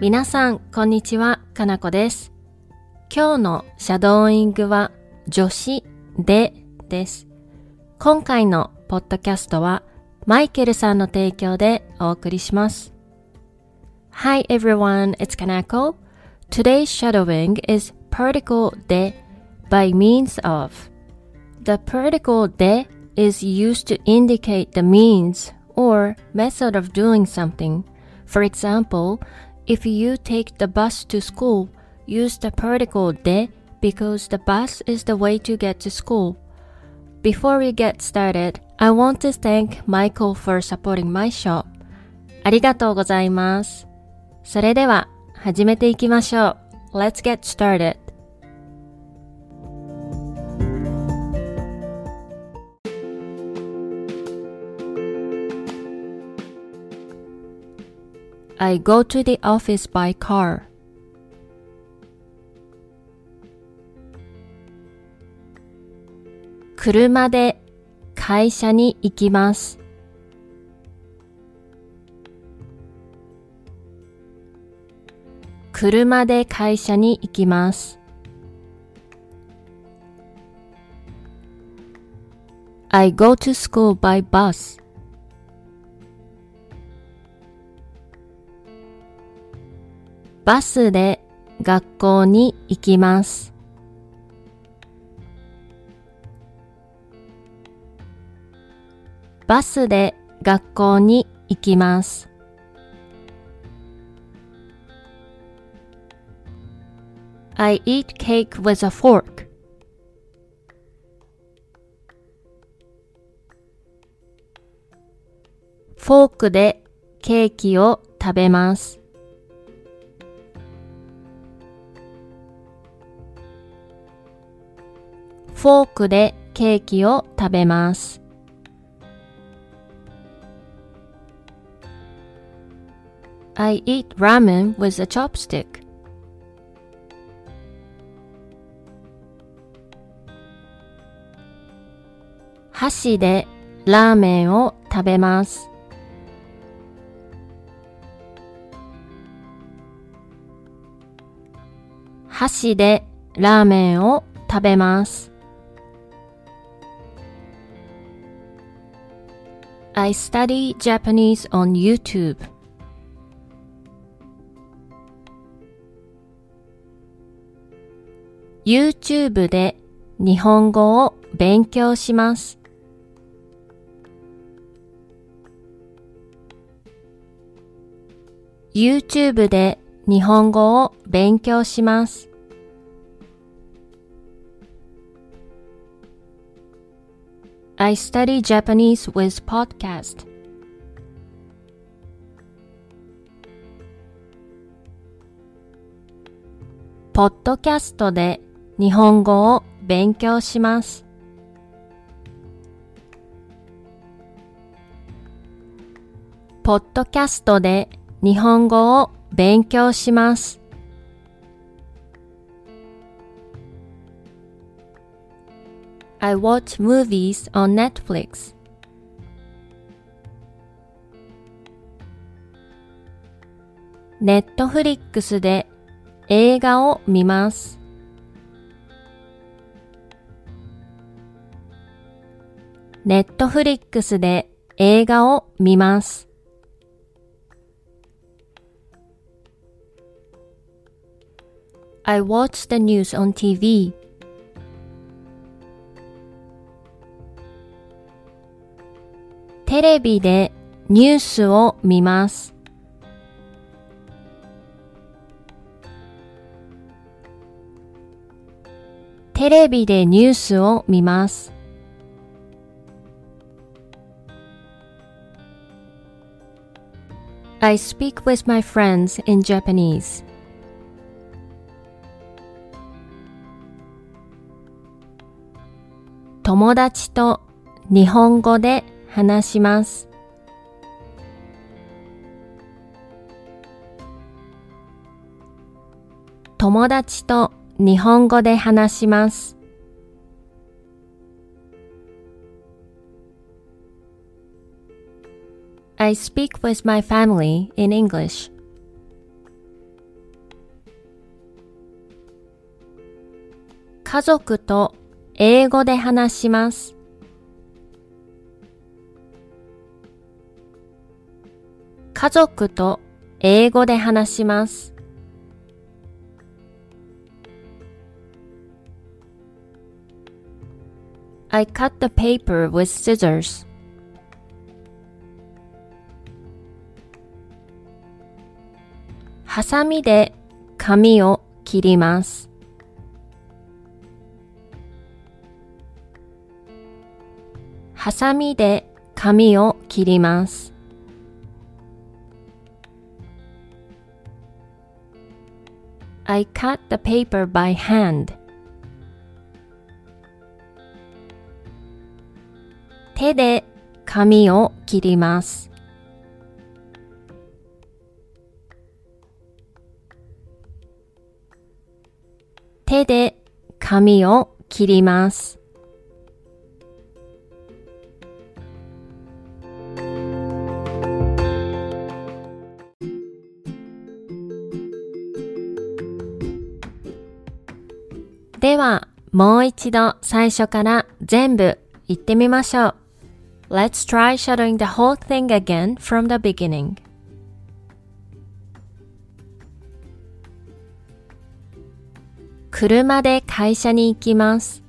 皆さん、こんにちは。かなこです。今日のシャドーイングは、助詞でです。今回のポッドキャストは、マイケルさんの提供でお送りします。Hi everyone, it's Kanako. Today's shadowing is particle de by means of. The particle de is used to indicate the means or method of doing something. For example, if you take the bus to school, use the particle de because the bus is the way to get to school. Before we get started, I want to thank Michael for supporting my shop. ありがとうございます。それでは、始めていきましょう。Let's get started. I go to the office by car. 車で会社に行きます。車で会社に行きます。I go to school by bus. バスで学校に行きます。バスで学校に行きます。I eat cake with a fork. フォークでケーキを食べます。フォークでケーキを食べます。I eat ramen with a chopstick. 箸でラーメンを食べます。箸でラーメンを食べます。I study Japanese on YouTube. YouTube で日本語を勉強します。YouTube で日本語を勉強します。I study Japanese with podcast. ポッドキャストで日本語を勉強します。ポッドキャストで日本語を勉強します。I watch movies on Netflix. ネットフリックスで映画を見ます。ネットフリックスで映画を見ます。I watch the news on TV. テレビでニュースを見ます。テレビでニュースを見ます。I speak with my friends in Japanese. 友達と日本語で話します。友達と日本語で話します。I speak with my family in English. 家族と英語で話します。家族と英語で話します。I cut the paper with scissors. ハサミで紙を切ります。ハサミで紙を切ります。I cut the paper by hand. 手で紙を切ります。手で紙を切ります。では、もう一度最初から全部言ってみましょう。Let's try shadowing the whole thing again from the beginning. 車で会社に行きます。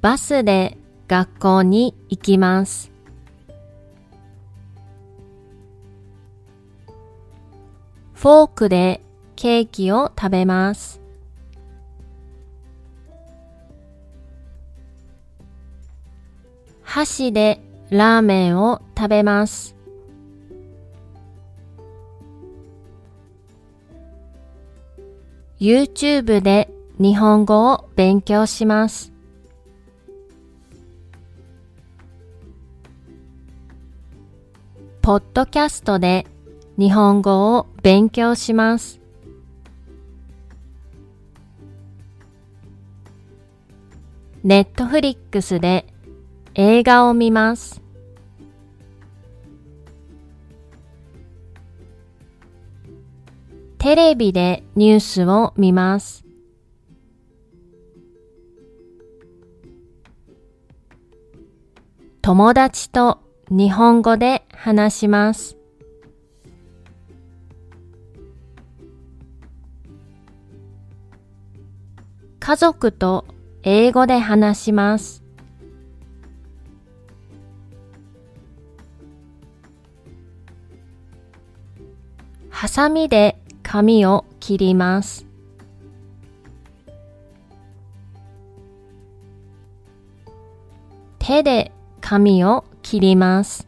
バスで学校に行きます。フォークでケーキを食べます。箸でラーメンを食べます。YouTube で日本語を勉強します。ポッドキャストで日本語を勉強します。ネットフリックスで映画を見ます。テレビでニュースを見ます。友達と日本語で話します。家族と英語で話します。ハサミで髪を切ります。手で髪を切ります。